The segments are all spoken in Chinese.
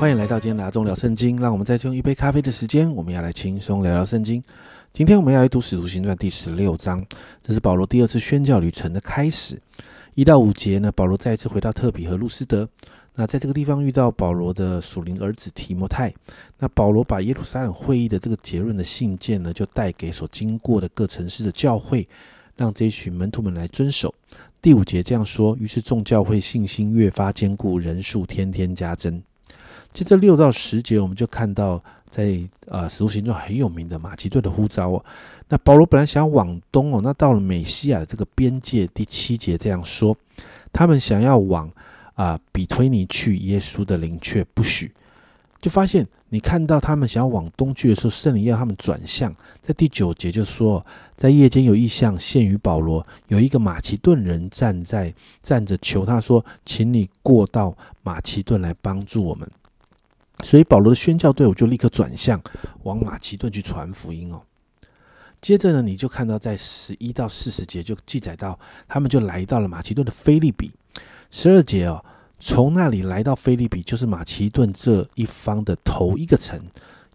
欢迎来到今天的阿忠聊圣经。让我们再用一杯咖啡的时间，我们要来轻松聊聊圣经。今天我们要来读《使徒行传》第十六章，这是保罗第二次宣教旅程的开始。一到五节呢，保罗再一次回到特比和路斯德。那在这个地方遇到保罗的属灵儿子提摩太。那保罗把耶路撒冷会议的这个结论的信件呢，就带给所经过的各城市的教会，让这一群门徒们来遵守。第五节这样说：于是众教会信心越发坚固，人数天天加增。接着六到十节，我们就看到在呃使徒行传很有名的马其顿的呼召哦。那保罗本来想往东哦，那到了美西亚的这个边界，第七节这样说：他们想要往啊比推尼去，耶稣的灵却不许。就发现你看到他们想要往东去的时候，圣灵要他们转向。在第九节就说，在夜间有异象现于保罗，有一个马其顿人站在站着求他说：“请你过到马其顿来帮助我们。”所以保罗的宣教队伍就立刻转向往马其顿去传福音哦。接着呢，你就看到在十一到四十节就记载到，他们就来到了马其顿的菲利比。十二节哦，从那里来到菲利比，就是马其顿这一方的头一个城，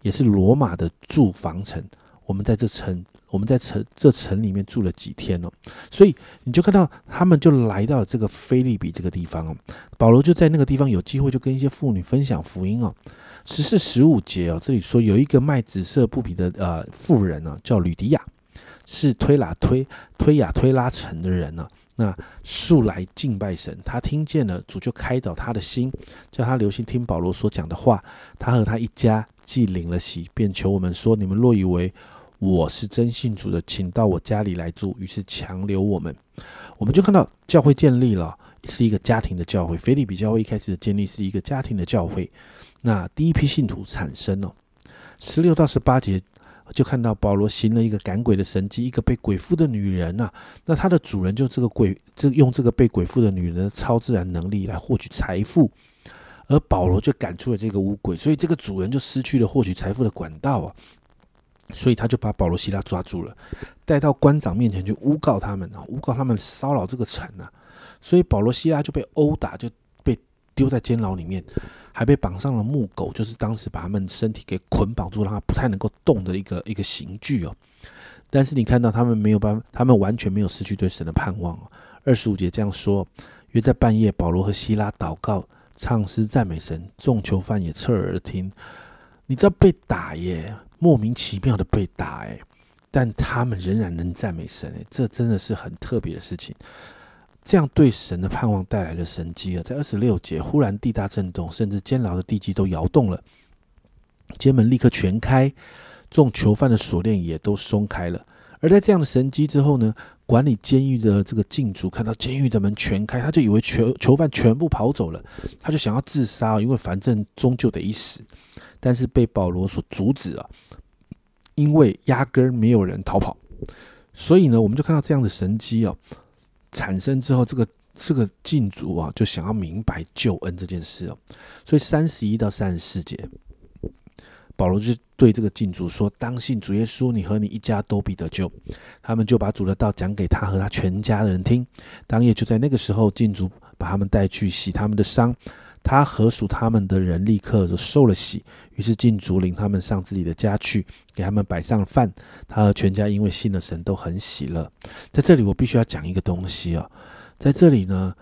也是罗马的住房城。我们在这城，我们在城这城里面住了几天哦。所以你就看到他们就来到这个菲利比这个地方哦。保罗就在那个地方有机会就跟一些妇女分享福音哦。十四十五节哦，这里说有一个卖紫色布匹的呃妇人呢，叫吕迪亚，是推拉推推亚推拉城的人呢。那素来敬拜神，他听见了主就开导他的心，叫他留心听保罗所讲的话。他和他一家既领了喜，便求我们说：你们若以为我是真信主的，请到我家里来住。于是强留我们。我们就看到教会建立了，是一个家庭的教会。菲利比教会一开始的建立是一个家庭的教会。那第一批信徒产生了，十六到十八节就看到保罗行了一个赶鬼的神迹，一个被鬼附的女人呐，那她的主人就这个鬼，这用这个被鬼附的女人的超自然能力来获取财富，而保罗就赶出了这个乌鬼，所以这个主人就失去了获取财富的管道啊，所以他就把保罗希拉抓住了，带到官长面前去诬告他们啊，诬告他们骚扰这个城啊，所以保罗希拉就被殴打，就被丢在监牢里面。还被绑上了木狗，就是当时把他们身体给捆绑住，让他不太能够动的一个一个刑具哦。但是你看到他们没有办法，他们完全没有失去对神的盼望哦。二十五节这样说：约在半夜，保罗和希拉祷告、唱诗、赞美神，众囚犯也侧耳听。你知道被打耶，莫名其妙的被打诶，但他们仍然能赞美神诶，这真的是很特别的事情。这样对神的盼望带来的神机啊，在二十六节忽然地大震动，甚至监牢的地基都摇动了，监门立刻全开，众囚犯的锁链也都松开了。而在这样的神机之后呢，管理监狱的这个禁主看到监狱的门全开，他就以为囚囚犯全部跑走了，他就想要自杀，因为反正终究得一死。但是被保罗所阻止啊，因为压根没有人逃跑。所以呢，我们就看到这样的神迹哦。产生之后，这个这个禁足啊，就想要明白救恩这件事哦。所以三十一到三十四节，保罗就对这个禁足说：“当信主耶稣，你和你一家都必得救。”他们就把主的道讲给他和他全家的人听。当夜就在那个时候，禁足把他们带去洗他们的伤。他和属他们的人立刻就受了洗。于是禁足领他们上自己的家去，给他们摆上饭。他和全家因为信了神，都很喜乐。在这里，我必须要讲一个东西啊，在这里呢，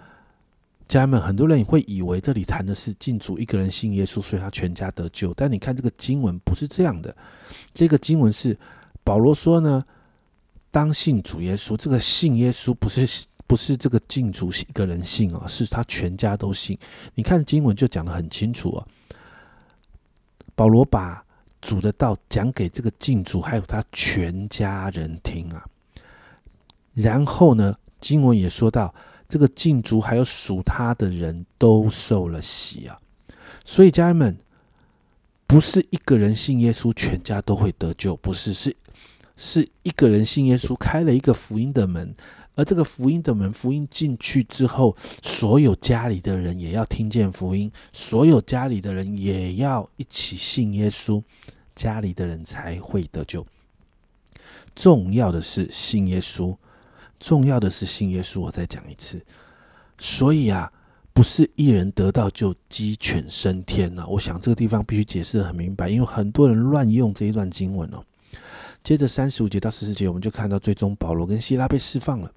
家人们，很多人会以为这里谈的是禁足一个人信耶稣，所以他全家得救。但你看这个经文不是这样的，这个经文是保罗说呢，当信主耶稣，这个信耶稣不是。不是这个禁主一个人信啊，是他全家都信。你看经文就讲得很清楚啊。保罗把主的道讲给这个禁主，还有他全家人听啊。然后呢，经文也说到，这个禁主还有属他的人都受了洗啊。所以家人们，不是一个人信耶稣，全家都会得救，不是，是是一个人信耶稣，开了一个福音的门。而这个福音的门，福音进去之后，所有家里的人也要听见福音，所有家里的人也要一起信耶稣，家里的人才会得救。重要的是信耶稣，重要的是信耶稣。我再讲一次，所以啊，不是一人得到就鸡犬升天了。我想这个地方必须解释的很明白，因为很多人乱用这一段经文哦。接着三十五节到四十节，我们就看到最终保罗跟希拉被释放了，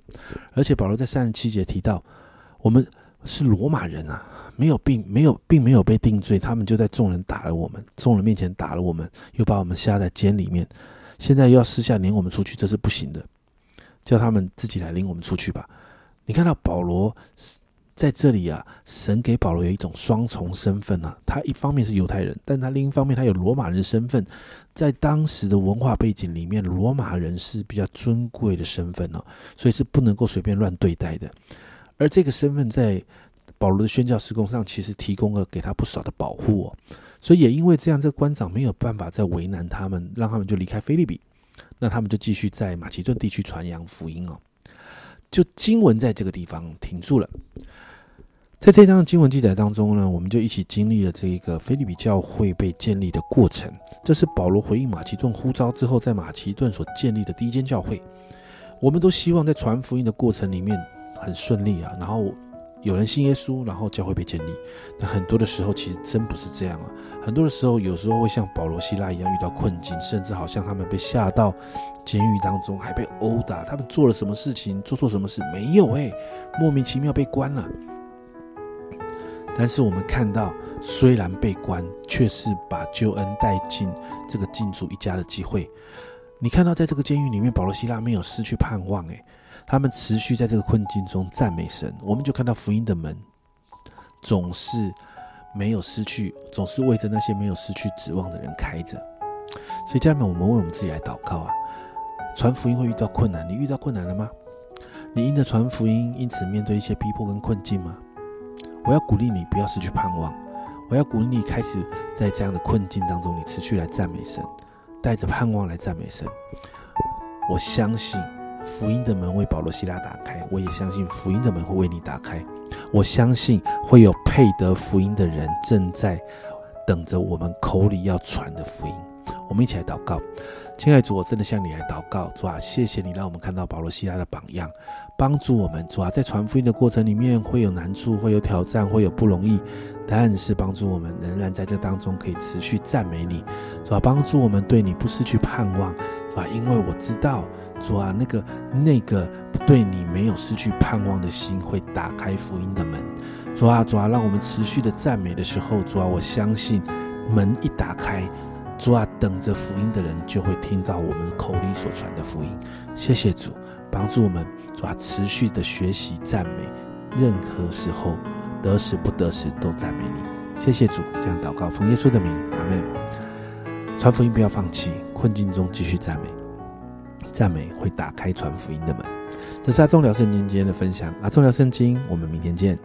而且保罗在三十七节提到，我们是罗马人啊，没有并没有并没有被定罪，他们就在众人打了我们，众人面前打了我们，又把我们下在监里面，现在又要私下撵我们出去，这是不行的，叫他们自己来领我们出去吧。你看到保罗。在这里啊，神给保罗有一种双重身份啊。他一方面是犹太人，但他另一方面他有罗马人身份。在当时的文化背景里面，罗马人是比较尊贵的身份哦，所以是不能够随便乱对待的。而这个身份在保罗的宣教施工上，其实提供了给他不少的保护哦。所以也因为这样，这官长没有办法再为难他们，让他们就离开菲利比，那他们就继续在马其顿地区传扬福音哦。就经文在这个地方停住了。在这张经文记载当中呢，我们就一起经历了这一个菲利比教会被建立的过程。这是保罗回应马其顿呼召之后，在马其顿所建立的第一间教会。我们都希望在传福音的过程里面很顺利啊，然后有人信耶稣，然后教会被建立。那很多的时候其实真不是这样啊，很多的时候有时候会像保罗、希拉一样遇到困境，甚至好像他们被下到监狱当中，还被殴打。他们做了什么事情，做错什么事没有？诶，莫名其妙被关了。但是我们看到，虽然被关，却是把救恩带进这个进主一家的机会。你看到，在这个监狱里面，保罗、希拉没有失去盼望，诶，他们持续在这个困境中赞美神。我们就看到福音的门总是没有失去，总是为着那些没有失去指望的人开着。所以，家人们，我们为我们自己来祷告啊！传福音会遇到困难，你遇到困难了吗？你因着传福音，因此面对一些逼迫跟困境吗？我要鼓励你不要失去盼望，我要鼓励你开始在这样的困境当中，你持续来赞美神，带着盼望来赞美神。我相信福音的门为保罗希拉打开，我也相信福音的门会为你打开。我相信会有配得福音的人正在等着我们口里要传的福音。我们一起来祷告。亲爱的主，我真的向你来祷告，主啊，谢谢你让我们看到保罗希拉的榜样，帮助我们，主啊，在传福音的过程里面会有难处，会有挑战，会有不容易，但是帮助我们仍然在这当中可以持续赞美你，主啊，帮助我们对你不失去盼望，主啊，因为我知道，主啊，那个那个对你没有失去盼望的心会打开福音的门，主啊，主啊，让我们持续的赞美的时候，主啊，我相信门一打开。主啊，等着福音的人就会听到我们口里所传的福音。谢谢主，帮助我们主啊，持续的学习赞美，任何时候得时不得时都赞美你。谢谢主，这样祷告奉耶稣的名，阿门。传福音不要放弃，困境中继续赞美，赞美会打开传福音的门。这是阿忠聊圣经今天的分享，阿忠聊圣经，我们明天见。